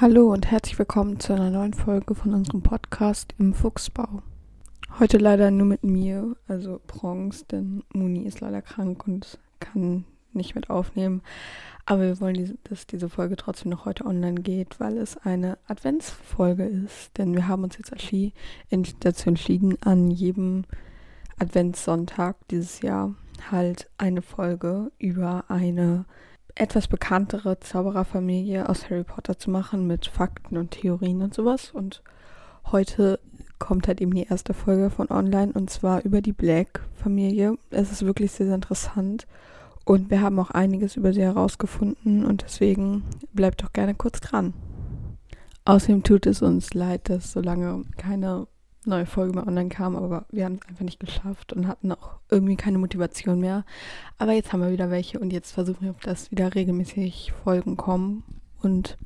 Hallo und herzlich willkommen zu einer neuen Folge von unserem Podcast im Fuchsbau. Heute leider nur mit mir, also Bronx, denn Muni ist leider krank und kann nicht mit aufnehmen. Aber wir wollen, dass diese Folge trotzdem noch heute online geht, weil es eine Adventsfolge ist. Denn wir haben uns jetzt dazu entschieden, an jedem Adventssonntag dieses Jahr halt eine Folge über eine etwas bekanntere Zaubererfamilie aus Harry Potter zu machen mit Fakten und Theorien und sowas. Und heute kommt halt eben die erste Folge von online und zwar über die Black-Familie. Es ist wirklich sehr, sehr interessant und wir haben auch einiges über sie herausgefunden und deswegen bleibt doch gerne kurz dran. Außerdem tut es uns leid, dass so lange keine neue Folge mehr online kam, aber wir haben es einfach nicht geschafft und hatten auch irgendwie keine Motivation mehr. Aber jetzt haben wir wieder welche und jetzt versuchen wir, dass wieder regelmäßig Folgen kommen. Und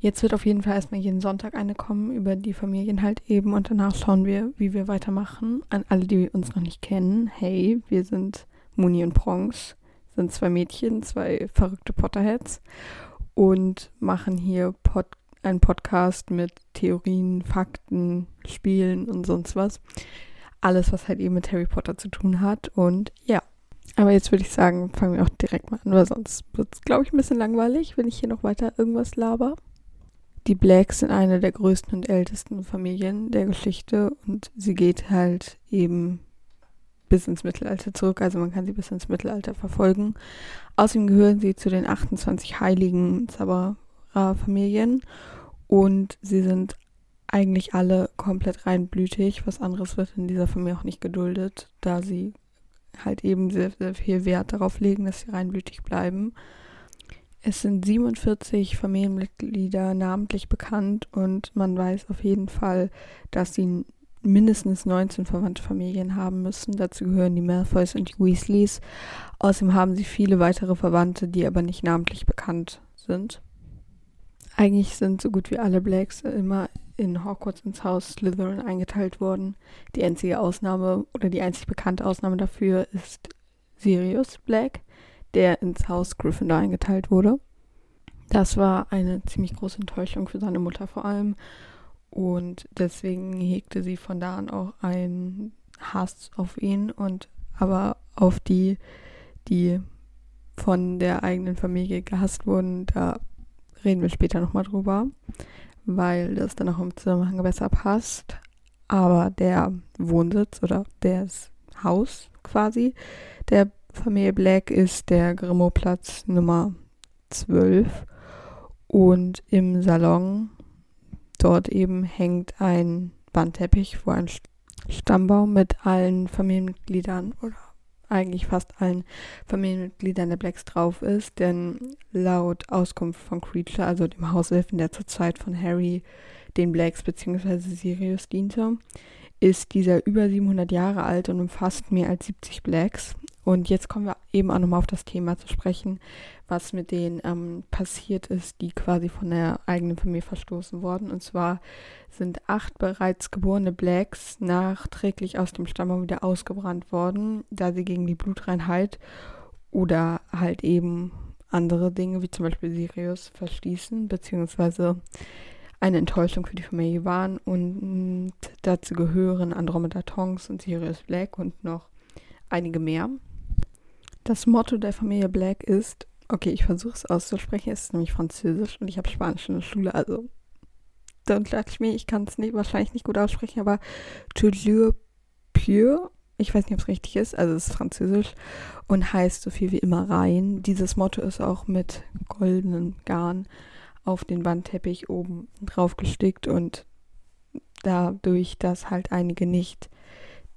jetzt wird auf jeden Fall erstmal jeden Sonntag eine kommen über die Familien halt eben und danach schauen wir, wie wir weitermachen. An alle, die uns noch nicht kennen, hey, wir sind Muni und Bronx, sind zwei Mädchen, zwei verrückte Potterheads und machen hier Podcast ein Podcast mit Theorien, Fakten, Spielen und sonst was. Alles, was halt eben mit Harry Potter zu tun hat. Und ja. Aber jetzt würde ich sagen, fangen wir auch direkt mal an, weil sonst wird es, glaube ich, ein bisschen langweilig, wenn ich hier noch weiter irgendwas laber. Die Blacks sind eine der größten und ältesten Familien der Geschichte und sie geht halt eben bis ins Mittelalter zurück, also man kann sie bis ins Mittelalter verfolgen. Außerdem gehören sie zu den 28 heiligen Zaubererfamilien und sie sind eigentlich alle komplett reinblütig. Was anderes wird in dieser Familie auch nicht geduldet, da sie halt eben sehr, sehr viel Wert darauf legen, dass sie reinblütig bleiben. Es sind 47 Familienmitglieder namentlich bekannt und man weiß auf jeden Fall, dass sie mindestens 19 verwandte Familien haben müssen. Dazu gehören die Malfoys und die Weasleys. Außerdem haben sie viele weitere Verwandte, die aber nicht namentlich bekannt sind. Eigentlich sind so gut wie alle Blacks immer in Hogwarts ins Haus Slytherin eingeteilt worden. Die einzige Ausnahme oder die einzig bekannte Ausnahme dafür ist Sirius Black, der ins Haus Gryffindor eingeteilt wurde. Das war eine ziemlich große Enttäuschung für seine Mutter vor allem und deswegen hegte sie von da an auch einen Hass auf ihn und aber auf die, die von der eigenen Familie gehasst wurden, da reden wir später nochmal drüber, weil das dann auch im Zusammenhang besser passt. Aber der Wohnsitz oder das Haus quasi der Familie Black ist der Grimaud-Platz Nummer 12. Und im Salon dort eben hängt ein Wandteppich, wo ein Stammbaum mit allen Familienmitgliedern oder eigentlich fast allen Familienmitgliedern der Blacks drauf ist, denn laut Auskunft von Creature, also dem Hauselfen, der zur Zeit von Harry den Blacks bzw. Sirius diente, ist dieser über 700 Jahre alt und umfasst mehr als 70 Blacks. Und jetzt kommen wir eben auch nochmal auf das Thema zu sprechen, was mit denen ähm, passiert ist, die quasi von der eigenen Familie verstoßen wurden. Und zwar sind acht bereits geborene Blacks nachträglich aus dem Stammbaum wieder ausgebrannt worden, da sie gegen die Blutreinheit oder halt eben andere Dinge, wie zum Beispiel Sirius, verstießen, beziehungsweise eine Enttäuschung für die Familie waren. Und dazu gehören Andromeda Tonks und Sirius Black und noch einige mehr. Das Motto der Familie Black ist, okay, ich versuche es auszusprechen, es ist nämlich Französisch und ich habe Spanisch in der Schule, also don't judge me, ich kann es wahrscheinlich nicht gut aussprechen, aber toujours pure, ich weiß nicht, ob es richtig ist, also es ist Französisch und heißt so viel wie immer rein. Dieses Motto ist auch mit goldenen Garn auf den Wandteppich oben drauf gestickt und dadurch, dass halt einige nicht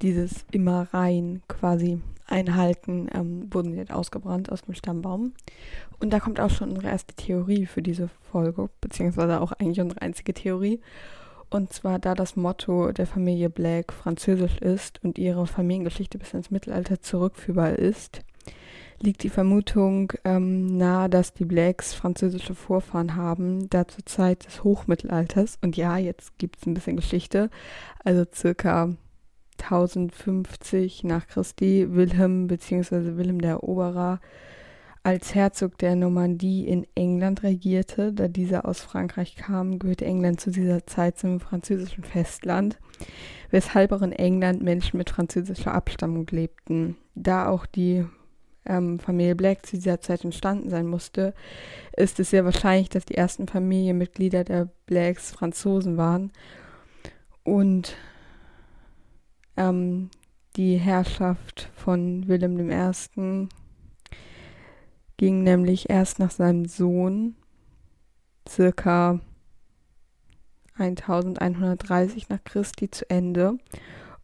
dieses immer rein quasi einhalten, ähm, wurden sie halt ausgebrannt aus dem Stammbaum. Und da kommt auch schon unsere erste Theorie für diese Folge, beziehungsweise auch eigentlich unsere einzige Theorie. Und zwar, da das Motto der Familie Black französisch ist und ihre Familiengeschichte bis ins Mittelalter zurückführbar ist, liegt die Vermutung ähm, nahe, dass die Blacks französische Vorfahren haben, da zur Zeit des Hochmittelalters, und ja, jetzt gibt es ein bisschen Geschichte, also circa 1050 nach Christi Wilhelm bzw. Wilhelm der Eroberer als Herzog der Normandie in England regierte. Da dieser aus Frankreich kam, gehörte England zu dieser Zeit zum französischen Festland, weshalb auch in England Menschen mit französischer Abstammung lebten. Da auch die ähm, Familie Black zu dieser Zeit entstanden sein musste, ist es sehr wahrscheinlich, dass die ersten Familienmitglieder der Blacks Franzosen waren. Und ähm, die Herrschaft von Wilhelm I. ging nämlich erst nach seinem Sohn circa 1130 nach Christi zu Ende.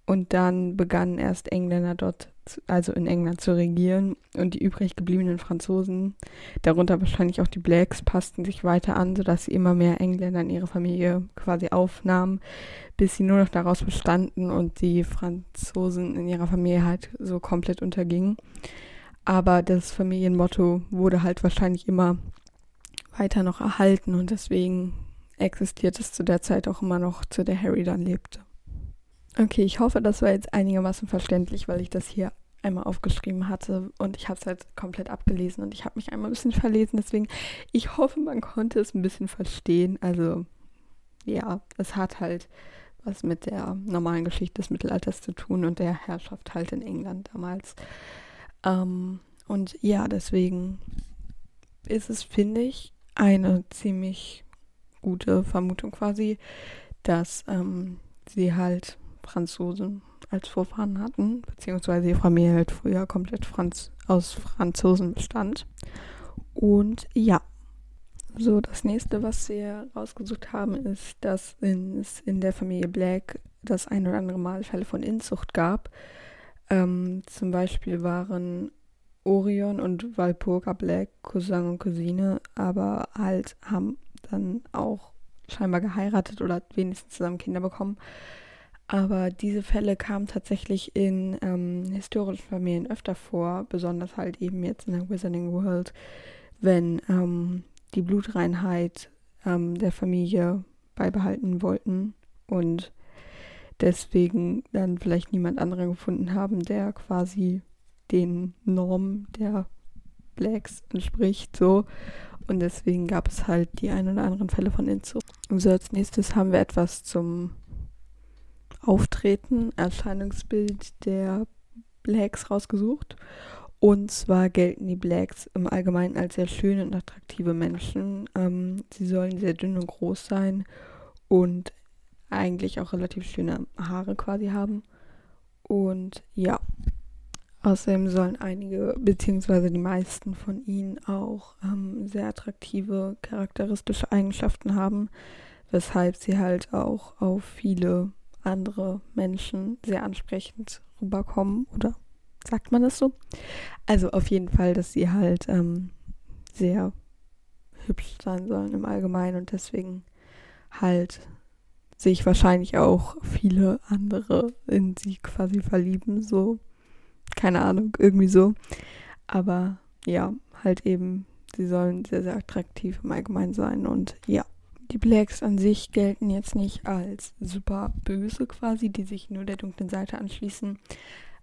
Und dann begannen erst Engländer dort also in England zu regieren. Und die übrig gebliebenen Franzosen, darunter wahrscheinlich auch die Blacks, passten sich weiter an, sodass sie immer mehr Engländer in ihre Familie quasi aufnahmen, bis sie nur noch daraus bestanden und die Franzosen in ihrer Familie halt so komplett untergingen. Aber das Familienmotto wurde halt wahrscheinlich immer weiter noch erhalten und deswegen existiert es zu der Zeit auch immer noch, zu der Harry dann lebte. Okay, ich hoffe, das war jetzt einigermaßen verständlich, weil ich das hier einmal aufgeschrieben hatte und ich habe es halt komplett abgelesen und ich habe mich einmal ein bisschen verlesen. Deswegen, ich hoffe, man konnte es ein bisschen verstehen. Also, ja, es hat halt was mit der normalen Geschichte des Mittelalters zu tun und der Herrschaft halt in England damals. Ähm, und ja, deswegen ist es, finde ich, eine ziemlich gute Vermutung quasi, dass ähm, sie halt Franzosen als Vorfahren hatten, beziehungsweise die Familie halt früher komplett Franz aus Franzosen bestand. Und ja, so das nächste, was wir rausgesucht haben, ist, dass es in der Familie Black das ein oder andere Mal Fälle von Inzucht gab. Ähm, zum Beispiel waren Orion und Walpurga Black Cousin und Cousine, aber halt haben dann auch scheinbar geheiratet oder wenigstens zusammen Kinder bekommen. Aber diese Fälle kamen tatsächlich in ähm, historischen Familien öfter vor, besonders halt eben jetzt in der Wizarding World, wenn ähm, die Blutreinheit ähm, der Familie beibehalten wollten und deswegen dann vielleicht niemand anderen gefunden haben, der quasi den Normen der Blacks entspricht, so. Und deswegen gab es halt die ein oder anderen Fälle von Inzucht. So, als nächstes haben wir etwas zum Auftreten, Erscheinungsbild der Blacks rausgesucht. Und zwar gelten die Blacks im Allgemeinen als sehr schöne und attraktive Menschen. Ähm, sie sollen sehr dünn und groß sein und eigentlich auch relativ schöne Haare quasi haben. Und ja, außerdem sollen einige, beziehungsweise die meisten von ihnen auch ähm, sehr attraktive charakteristische Eigenschaften haben, weshalb sie halt auch auf viele andere Menschen sehr ansprechend rüberkommen oder sagt man das so? Also auf jeden Fall, dass sie halt ähm, sehr hübsch sein sollen im Allgemeinen und deswegen halt sich wahrscheinlich auch viele andere in sie quasi verlieben, so keine Ahnung, irgendwie so. Aber ja, halt eben, sie sollen sehr, sehr attraktiv im Allgemeinen sein und ja. Die Blacks an sich gelten jetzt nicht als super böse quasi, die sich nur der dunklen Seite anschließen.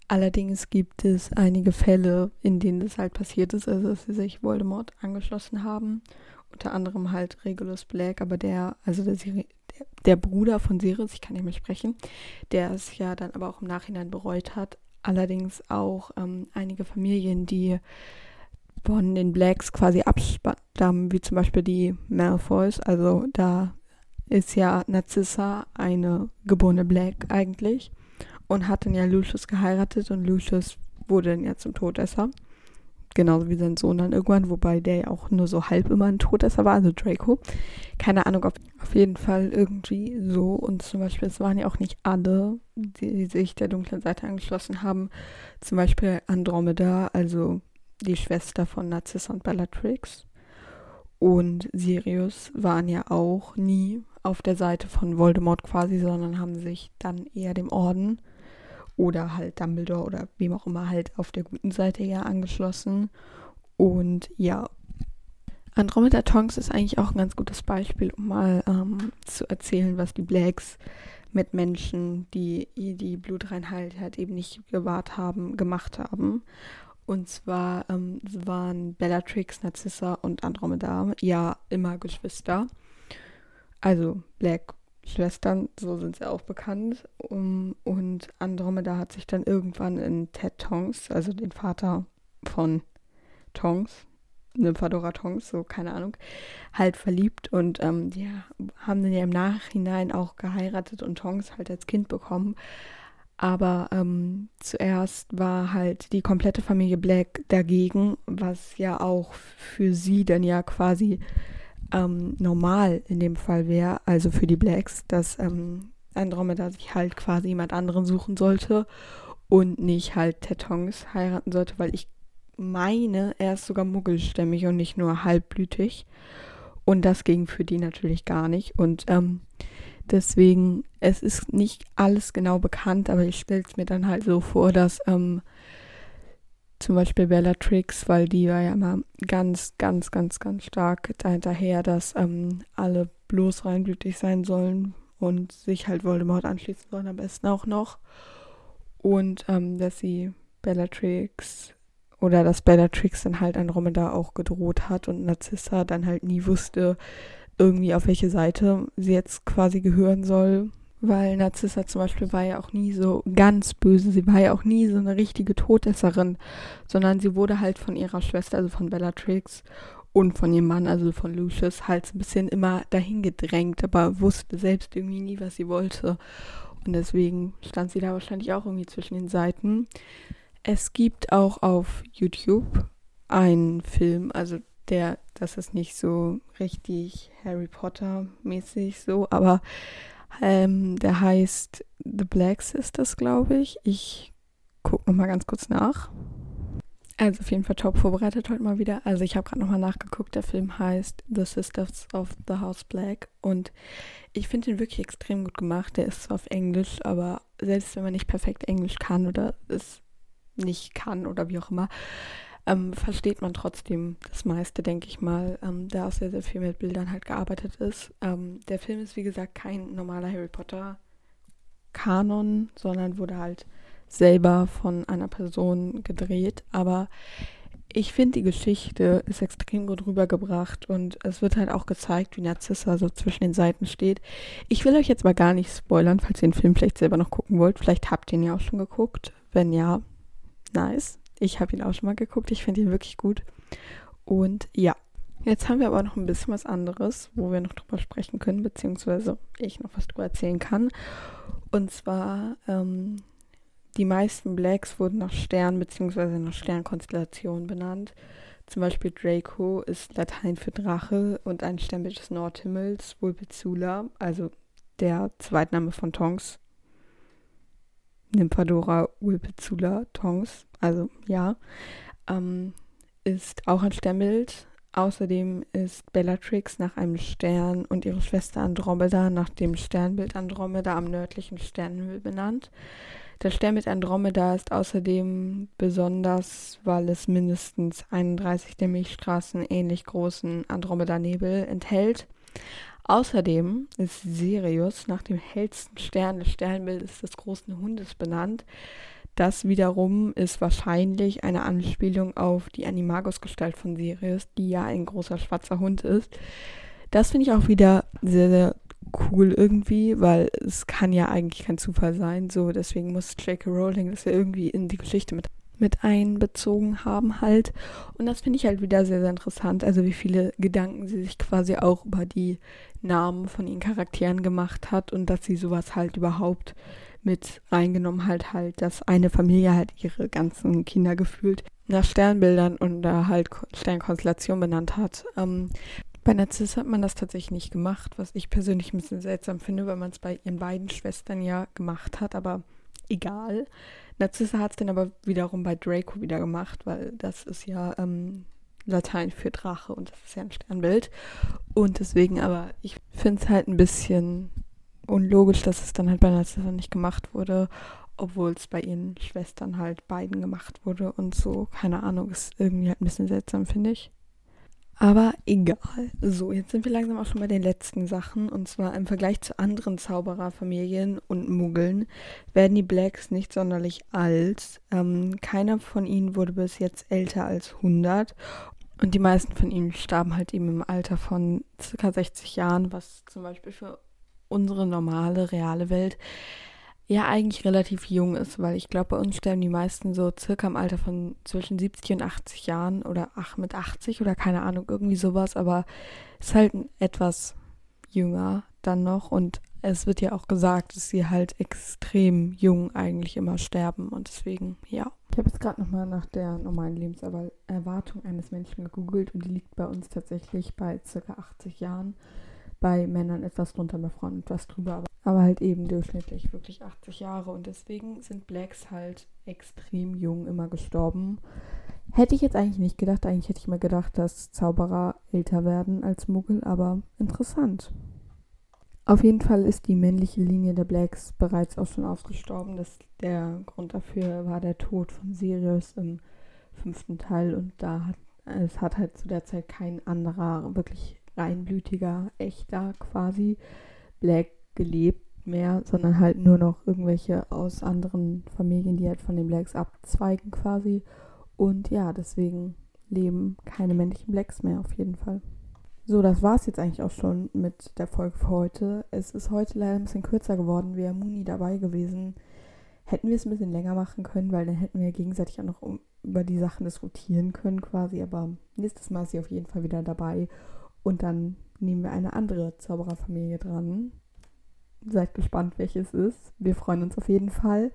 Allerdings gibt es einige Fälle, in denen das halt passiert ist, also dass sie sich Voldemort angeschlossen haben. Unter anderem halt Regulus Black, aber der, also der, der, der Bruder von Sirius, ich kann nicht mehr sprechen, der es ja dann aber auch im Nachhinein bereut hat. Allerdings auch ähm, einige Familien, die von den Blacks quasi abstammen, wie zum Beispiel die Malfoys. Also da ist ja Narcissa eine geborene Black eigentlich und hat dann ja Lucius geheiratet und Lucius wurde dann ja zum Todesser. Genauso wie sein Sohn dann irgendwann, wobei der ja auch nur so halb immer ein Todesser war, also Draco. Keine Ahnung, ob auf jeden Fall irgendwie so. Und zum Beispiel, es waren ja auch nicht alle, die sich der dunklen Seite angeschlossen haben. Zum Beispiel Andromeda, also die Schwester von Narcissa und Bellatrix. Und Sirius waren ja auch nie auf der Seite von Voldemort quasi, sondern haben sich dann eher dem Orden oder halt Dumbledore oder wem auch immer halt auf der guten Seite eher angeschlossen. Und ja, Andromeda Tonks ist eigentlich auch ein ganz gutes Beispiel, um mal ähm, zu erzählen, was die Blacks mit Menschen, die die Blutreinheit halt eben nicht gewahrt haben, gemacht haben. Und zwar ähm, waren Bellatrix, Narcissa und Andromeda ja immer Geschwister. Also Black Schwestern, so sind sie auch bekannt. Um, und Andromeda hat sich dann irgendwann in Ted Tongs, also den Vater von Tongs, Nymphadora Tongs, so keine Ahnung, halt verliebt und ähm, die haben dann ja im Nachhinein auch geheiratet und Tongs halt als Kind bekommen. Aber ähm, zuerst war halt die komplette Familie Black dagegen, was ja auch für sie dann ja quasi ähm, normal in dem Fall wäre, also für die Blacks, dass ähm, Andromeda sich halt quasi jemand anderen suchen sollte und nicht halt Tetongs heiraten sollte, weil ich meine, er ist sogar muggelstämmig und nicht nur halbblütig. Und das ging für die natürlich gar nicht. Und ähm, deswegen, es ist nicht alles genau bekannt, aber ich stelle es mir dann halt so vor, dass ähm, zum Beispiel Bellatrix, weil die war ja immer ganz, ganz, ganz, ganz stark dahinterher, dass ähm, alle bloß reinblütig sein sollen und sich halt Voldemort anschließen sollen, am besten auch noch. Und ähm, dass sie Bellatrix oder dass Bellatrix dann halt Andromeda auch gedroht hat und Narcissa dann halt nie wusste, irgendwie auf welche Seite sie jetzt quasi gehören soll weil Narzissa zum Beispiel war ja auch nie so ganz böse. Sie war ja auch nie so eine richtige Todesserin, sondern sie wurde halt von ihrer Schwester, also von Bellatrix und von ihrem Mann, also von Lucius, halt so ein bisschen immer dahin gedrängt, aber wusste selbst irgendwie nie, was sie wollte. Und deswegen stand sie da wahrscheinlich auch irgendwie zwischen den Seiten. Es gibt auch auf YouTube einen Film, also der, das ist nicht so richtig Harry Potter mäßig so, aber ähm, der heißt The Black Sisters, glaube ich. Ich gucke nochmal ganz kurz nach. Also auf jeden Fall top vorbereitet heute mal wieder. Also ich habe gerade nochmal nachgeguckt. Der Film heißt The Sisters of the House Black und ich finde ihn wirklich extrem gut gemacht. Der ist zwar auf Englisch, aber selbst wenn man nicht perfekt Englisch kann oder es nicht kann oder wie auch immer, ähm, versteht man trotzdem das meiste, denke ich mal, ähm, da auch sehr, sehr viel mit Bildern halt gearbeitet ist. Ähm, der Film ist, wie gesagt, kein normaler Harry Potter Kanon, sondern wurde halt selber von einer Person gedreht, aber ich finde, die Geschichte ist extrem gut rübergebracht und es wird halt auch gezeigt, wie Narzissa so zwischen den Seiten steht. Ich will euch jetzt mal gar nicht spoilern, falls ihr den Film vielleicht selber noch gucken wollt. Vielleicht habt ihr ihn ja auch schon geguckt. Wenn ja, nice. Ich habe ihn auch schon mal geguckt. Ich finde ihn wirklich gut. Und ja, jetzt haben wir aber noch ein bisschen was anderes, wo wir noch drüber sprechen können, beziehungsweise ich noch was drüber erzählen kann. Und zwar, ähm, die meisten Blacks wurden nach Stern beziehungsweise nach Sternkonstellationen benannt. Zum Beispiel Draco ist Latein für Drache und ein Sternbild des Nordhimmels, Vulpezula, also der Zweitname von Tonks. Nymphadora Vulpezula Tongs also ja, ähm, ist auch ein Sternbild. Außerdem ist Bellatrix nach einem Stern und ihre Schwester Andromeda nach dem Sternbild Andromeda am nördlichen Sternenhimmel benannt. Das Sternbild Andromeda ist außerdem besonders, weil es mindestens 31 der Milchstraßen ähnlich großen Andromeda-Nebel enthält. Außerdem ist Sirius nach dem hellsten Stern des Sternbildes des großen Hundes benannt. Das wiederum ist wahrscheinlich eine Anspielung auf die Animagus-Gestalt von Sirius, die ja ein großer schwarzer Hund ist. Das finde ich auch wieder sehr, sehr cool irgendwie, weil es kann ja eigentlich kein Zufall sein. So, deswegen muss J.K. Rowling das ja irgendwie in die Geschichte mit, mit einbezogen haben halt. Und das finde ich halt wieder sehr, sehr interessant. Also wie viele Gedanken sie sich quasi auch über die Namen von ihren Charakteren gemacht hat und dass sie sowas halt überhaupt mit reingenommen halt halt, dass eine Familie halt ihre ganzen Kinder gefühlt nach Sternbildern und da halt Sternkonstellation benannt hat. Ähm, bei Narziss hat man das tatsächlich nicht gemacht, was ich persönlich ein bisschen seltsam finde, weil man es bei ihren beiden Schwestern ja gemacht hat, aber egal. Narzissa hat es dann aber wiederum bei Draco wieder gemacht, weil das ist ja ähm, Latein für Drache und das ist ja ein Sternbild. Und deswegen aber, ich finde es halt ein bisschen unlogisch, dass es dann halt bei Narcissa nicht gemacht wurde, obwohl es bei ihren Schwestern halt beiden gemacht wurde und so. Keine Ahnung, ist irgendwie halt ein bisschen seltsam, finde ich. Aber egal. So, jetzt sind wir langsam auch schon bei den letzten Sachen. Und zwar im Vergleich zu anderen Zaubererfamilien und Muggeln werden die Blacks nicht sonderlich alt. Ähm, keiner von ihnen wurde bis jetzt älter als 100. Und die meisten von ihnen starben halt eben im Alter von circa 60 Jahren, was zum Beispiel für unsere normale, reale Welt ja eigentlich relativ jung ist, weil ich glaube, bei uns sterben die meisten so circa im Alter von zwischen 70 und 80 Jahren oder ach, mit 80 oder keine Ahnung, irgendwie sowas, aber es ist halt etwas jünger dann noch und es wird ja auch gesagt, dass sie halt extrem jung eigentlich immer sterben und deswegen, ja. Ich habe jetzt gerade nochmal nach der normalen Lebenserwartung eines Menschen gegoogelt und die liegt bei uns tatsächlich bei circa 80 Jahren bei Männern etwas drunter, bei Frauen etwas drüber, aber, aber halt eben durchschnittlich wirklich 80 Jahre und deswegen sind Blacks halt extrem jung immer gestorben. Hätte ich jetzt eigentlich nicht gedacht, eigentlich hätte ich mal gedacht, dass Zauberer älter werden als Muggel, aber interessant. Auf jeden Fall ist die männliche Linie der Blacks bereits auch schon ausgestorben. Das, der Grund dafür war der Tod von Sirius im fünften Teil und da hat es hat halt zu der Zeit kein anderer wirklich reinblütiger, echter quasi Black gelebt mehr, sondern halt nur noch irgendwelche aus anderen Familien, die halt von den Blacks abzweigen quasi. Und ja, deswegen leben keine männlichen Blacks mehr auf jeden Fall. So, das war es jetzt eigentlich auch schon mit der Folge für heute. Es ist heute leider ein bisschen kürzer geworden. Wäre Muni dabei gewesen, hätten wir es ein bisschen länger machen können, weil dann hätten wir gegenseitig auch noch über die Sachen diskutieren können quasi. Aber nächstes Mal ist sie auf jeden Fall wieder dabei und dann nehmen wir eine andere Zaubererfamilie dran. Seid gespannt, welches ist. Wir freuen uns auf jeden Fall.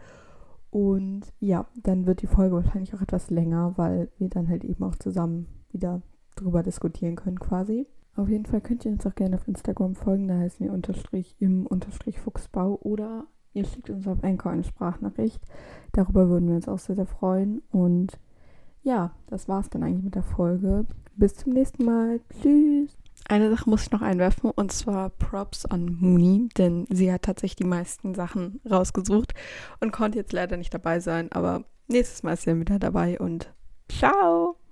Und ja, dann wird die Folge wahrscheinlich auch etwas länger, weil wir dann halt eben auch zusammen wieder drüber diskutieren können quasi. Auf jeden Fall könnt ihr uns auch gerne auf Instagram folgen, da heißen wir unterstrich im unterstrich Fuchsbau oder ihr schickt uns auf Anchor eine Sprachnachricht. Darüber würden wir uns auch sehr, sehr freuen. Und ja, das war's dann eigentlich mit der Folge. Bis zum nächsten Mal. Tschüss. Eine Sache muss ich noch einwerfen und zwar Props an Mooney, denn sie hat tatsächlich die meisten Sachen rausgesucht und konnte jetzt leider nicht dabei sein, aber nächstes Mal ist sie wieder dabei und ciao!